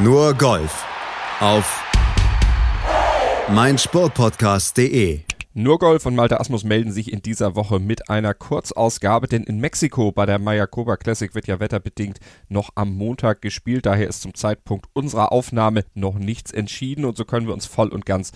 Nur Golf auf meinsportpodcast.de. Nur Golf und Malte Asmus melden sich in dieser Woche mit einer Kurzausgabe, denn in Mexiko bei der Mayakoba Classic wird ja wetterbedingt noch am Montag gespielt. Daher ist zum Zeitpunkt unserer Aufnahme noch nichts entschieden und so können wir uns voll und ganz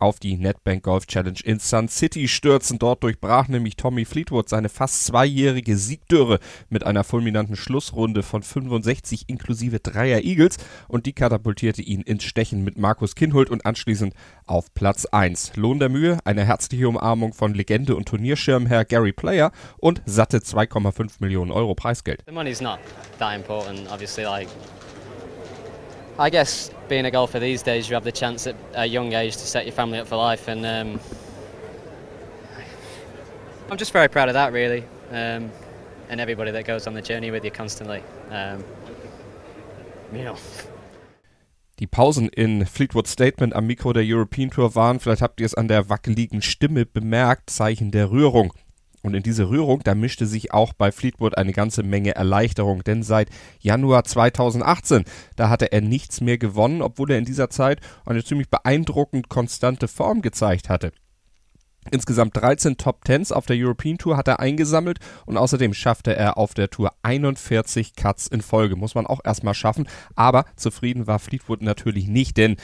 auf die NetBank Golf Challenge in Sun City stürzen. Dort durchbrach nämlich Tommy Fleetwood seine fast zweijährige Siegdürre mit einer fulminanten Schlussrunde von 65 inklusive Dreier Eagles und die katapultierte ihn ins Stechen mit Markus Kinhult und anschließend auf Platz 1. Lohn der Mühe, eine herzliche Umarmung von Legende und Turnierschirmherr Gary Player und satte 2,5 Millionen Euro Preisgeld. The money's not that important, obviously. Like I guess being a golfer these days, you have the chance at a young age to set your family up for life, and um, I'm just very proud of that, really, um, and everybody that goes on the journey with you constantly. Um, you know. Die Pausen in Fleetwood Statement am Mikro der European Tour waren, vielleicht habt ihr es an der wackeligen Stimme bemerkt, Zeichen der Rührung. Und in diese Rührung, da mischte sich auch bei Fleetwood eine ganze Menge Erleichterung, denn seit Januar 2018, da hatte er nichts mehr gewonnen, obwohl er in dieser Zeit eine ziemlich beeindruckend konstante Form gezeigt hatte. Insgesamt 13 Top Tens auf der European Tour hat er eingesammelt und außerdem schaffte er auf der Tour 41 Cuts in Folge. Muss man auch erstmal schaffen, aber zufrieden war Fleetwood natürlich nicht, denn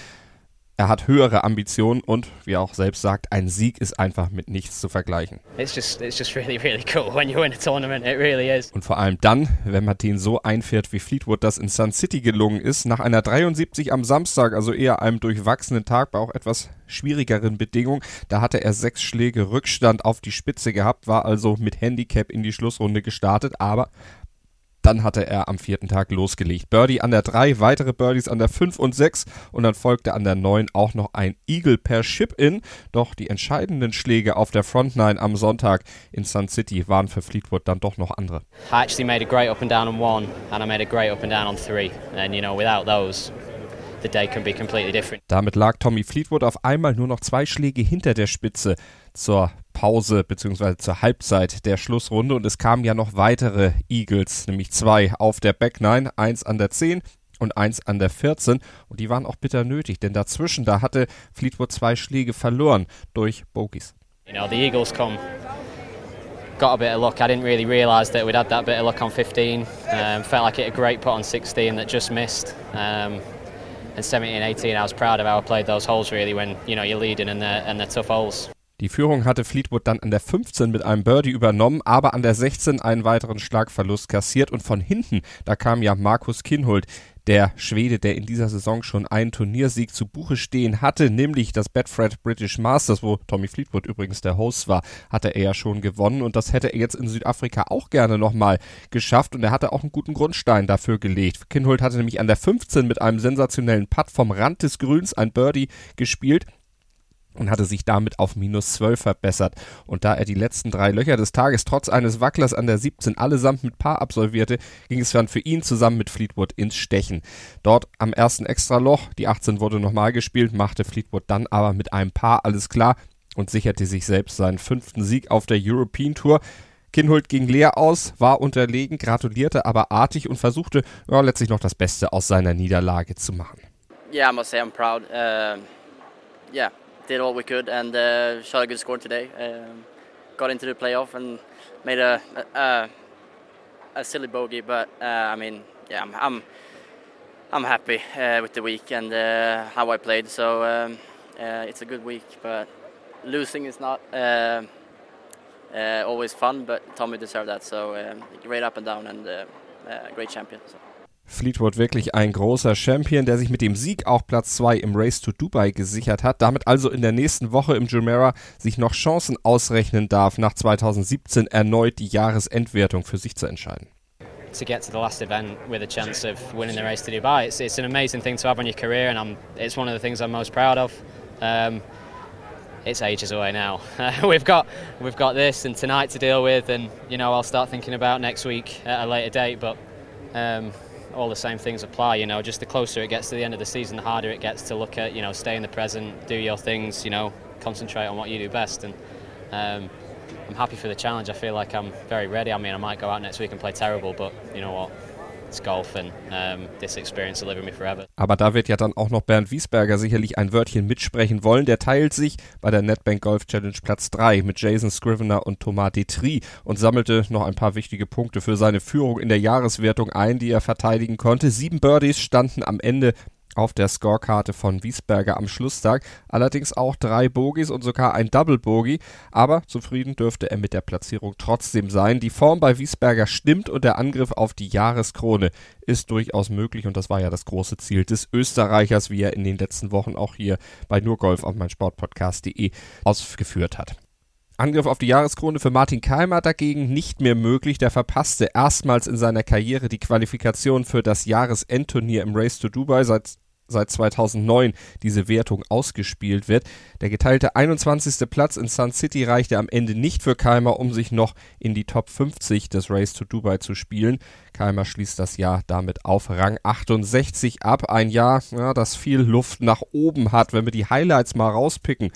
er hat höhere Ambitionen und, wie er auch selbst sagt, ein Sieg ist einfach mit nichts zu vergleichen. It's just, it's just really, really cool when you win a tournament. It really is. Und vor allem dann, wenn Martin so einfährt, wie Fleetwood das in Sun City gelungen ist, nach einer 73 am Samstag, also eher einem durchwachsenen Tag bei auch etwas schwierigeren Bedingungen, da hatte er sechs Schläge Rückstand auf die Spitze gehabt, war also mit Handicap in die Schlussrunde gestartet, aber dann hatte er am vierten Tag losgelegt. Birdie an der 3, weitere Birdies an der 5 und 6 und dann folgte an der 9 auch noch ein Eagle per Chip-In. Doch die entscheidenden Schläge auf der Front 9 am Sonntag in Sun City waren für Fleetwood dann doch noch andere. I actually made a great up and down on one, and I made a great up and down on three. And you know, without those, the day can be completely different. Damit lag Tommy Fleetwood auf einmal nur noch zwei Schläge hinter der Spitze zur Pause bzw. zur Halbzeit der Schlussrunde und es kamen ja noch weitere Eagles, nämlich zwei auf der Back 9, eins an der 10 und eins an der 14 und die waren auch bitter nötig, denn dazwischen, da hatte Fleetwood zwei Schläge verloren durch Bogies. You know, the Eagles come. Got a bit of luck. I didn't really realise that we'd had that bit of luck on 15. Um, felt like it a great put on 16 that just missed. Um, and 17 and 18, I was proud of how I played those holes really when you know you're leading and they're, and they're tough holes. Die Führung hatte Fleetwood dann an der 15 mit einem Birdie übernommen, aber an der 16 einen weiteren Schlagverlust kassiert und von hinten, da kam ja Markus Kinhult, der Schwede, der in dieser Saison schon einen Turniersieg zu Buche stehen hatte, nämlich das Betfred British Masters, wo Tommy Fleetwood übrigens der Host war, hatte er ja schon gewonnen und das hätte er jetzt in Südafrika auch gerne nochmal geschafft und er hatte auch einen guten Grundstein dafür gelegt. Kinhult hatte nämlich an der 15 mit einem sensationellen Putt vom Rand des Grüns ein Birdie gespielt und hatte sich damit auf minus 12 verbessert. Und da er die letzten drei Löcher des Tages trotz eines Wacklers an der 17 allesamt mit Paar absolvierte, ging es dann für ihn zusammen mit Fleetwood ins Stechen. Dort am ersten Extraloch, die 18 wurde nochmal gespielt, machte Fleetwood dann aber mit einem Paar alles klar und sicherte sich selbst seinen fünften Sieg auf der European Tour. Kinhult ging leer aus, war unterlegen, gratulierte aber artig und versuchte ja, letztlich noch das Beste aus seiner Niederlage zu machen. Yeah, I must say I'm proud. Uh, yeah, did all we could and uh, shot a good score today. Um, got into the playoff and made a a, a silly bogey, but uh, I mean, yeah, I'm I'm, I'm happy uh, with the week and uh, how I played. So um, uh, it's a good week, but losing is not. Uh, always fun, but Tommy deserved that. So um, great up and down and great champion. So. Fleetwood wirklich ein großer Champion, der sich mit dem Sieg auch Platz 2 im Race to Dubai gesichert hat, damit also in der nächsten Woche im Jumeirah sich noch Chancen ausrechnen darf, nach 2017 erneut die Jahresendwertung für sich zu entscheiden. To get to the last event with a chance of winning the race to Dubai, it's, it's an amazing thing to have on your career, and I'm, it's one of the things I'm most proud of. Um, it's ages away now. we've got we've got this and tonight to deal with, and you know I'll start thinking about next week at a later date. But um, all the same things apply. You know, just the closer it gets to the end of the season, the harder it gets to look at. You know, stay in the present, do your things. You know, concentrate on what you do best. And um, I'm happy for the challenge. I feel like I'm very ready. I mean, I might go out next week and play terrible, but you know what? Aber da wird ja dann auch noch Bernd Wiesberger sicherlich ein Wörtchen mitsprechen wollen. Der teilt sich bei der NetBank Golf Challenge Platz 3 mit Jason Scrivener und Thomas Detri und sammelte noch ein paar wichtige Punkte für seine Führung in der Jahreswertung ein, die er verteidigen konnte. Sieben Birdies standen am Ende auf der Scorekarte von Wiesberger am Schlusstag. Allerdings auch drei Bogies und sogar ein Double Bogie. Aber zufrieden dürfte er mit der Platzierung trotzdem sein. Die Form bei Wiesberger stimmt und der Angriff auf die Jahreskrone ist durchaus möglich. Und das war ja das große Ziel des Österreichers, wie er in den letzten Wochen auch hier bei nurgolf auf meinsportpodcast.de ausgeführt hat. Angriff auf die Jahreskrone für Martin Keimer dagegen nicht mehr möglich. Der verpasste erstmals in seiner Karriere die Qualifikation für das Jahresendturnier im Race to Dubai. Seit seit 2009 diese Wertung ausgespielt wird. Der geteilte 21. Platz in Sun City reichte am Ende nicht für Keimer, um sich noch in die Top 50 des Race to Dubai zu spielen. Keimer schließt das Jahr damit auf Rang 68 ab. Ein Jahr, ja, das viel Luft nach oben hat. Wenn wir die Highlights mal rauspicken,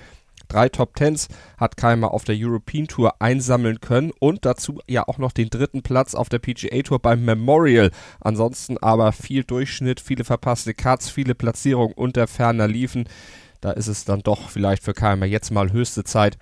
Drei Top Tens hat Keimer auf der European Tour einsammeln können und dazu ja auch noch den dritten Platz auf der PGA Tour beim Memorial. Ansonsten aber viel Durchschnitt, viele verpasste Cuts, viele Platzierungen unter ferner liefen. Da ist es dann doch vielleicht für Keimer jetzt mal höchste Zeit,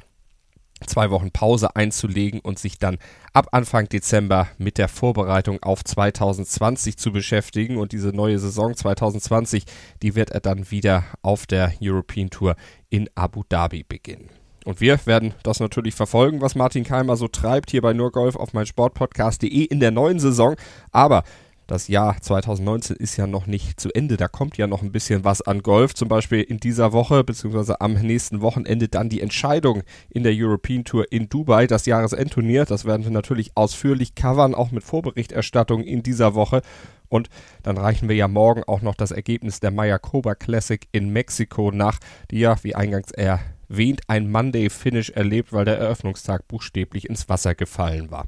zwei Wochen Pause einzulegen und sich dann ab Anfang Dezember mit der Vorbereitung auf 2020 zu beschäftigen. Und diese neue Saison 2020, die wird er dann wieder auf der European Tour in Abu Dhabi beginnen. Und wir werden das natürlich verfolgen, was Martin Keimer so treibt hier bei Nurgolf auf mein Sportpodcast.de in der neuen Saison. Aber das Jahr 2019 ist ja noch nicht zu Ende. Da kommt ja noch ein bisschen was an Golf. Zum Beispiel in dieser Woche beziehungsweise am nächsten Wochenende dann die Entscheidung in der European Tour in Dubai, das Jahresendturnier. Das werden wir natürlich ausführlich covern, auch mit Vorberichterstattung in dieser Woche. Und dann reichen wir ja morgen auch noch das Ergebnis der Mayakoba Classic in Mexiko nach, die ja, wie eingangs erwähnt, ein Monday Finish erlebt, weil der Eröffnungstag buchstäblich ins Wasser gefallen war.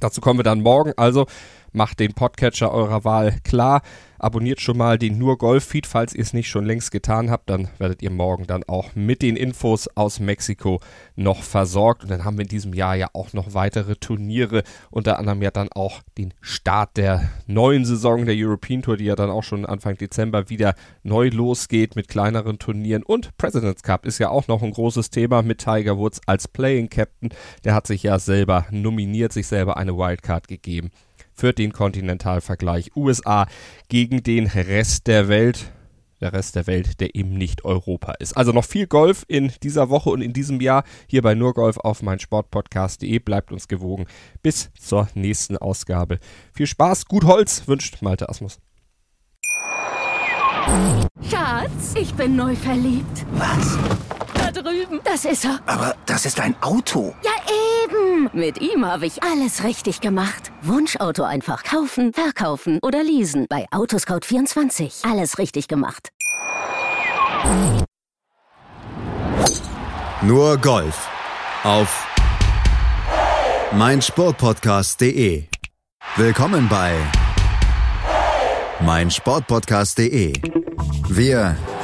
Dazu kommen wir dann morgen. Also macht den Podcatcher eurer Wahl klar. Abonniert schon mal den Nur Golf Feed, falls ihr es nicht schon längst getan habt. Dann werdet ihr morgen dann auch mit den Infos aus Mexiko noch versorgt. Und dann haben wir in diesem Jahr ja auch noch weitere Turniere. Unter anderem ja dann auch den Start der neuen Saison der European Tour, die ja dann auch schon Anfang Dezember wieder neu losgeht mit kleineren Turnieren. Und President's Cup ist ja auch noch ein großes Thema mit Tiger Woods als Playing Captain. Der hat sich ja selber nominiert, sich selber eine Wildcard gegeben für den Kontinentalvergleich USA gegen den Rest der Welt. Der Rest der Welt, der eben nicht Europa ist. Also noch viel Golf in dieser Woche und in diesem Jahr hier bei Nurgolf auf meinsportpodcast.de. Bleibt uns gewogen. Bis zur nächsten Ausgabe. Viel Spaß, gut Holz, wünscht Malte Asmus. Schatz, ich bin neu verliebt. Was? Da drüben. Das ist er. Aber das ist ein Auto. Ja, eben. Mit ihm habe ich alles richtig gemacht. Wunschauto einfach kaufen, verkaufen oder leasen. Bei Autoscout24. Alles richtig gemacht. Nur Golf auf meinsportpodcast.de. Willkommen bei meinsportpodcast.de. Wir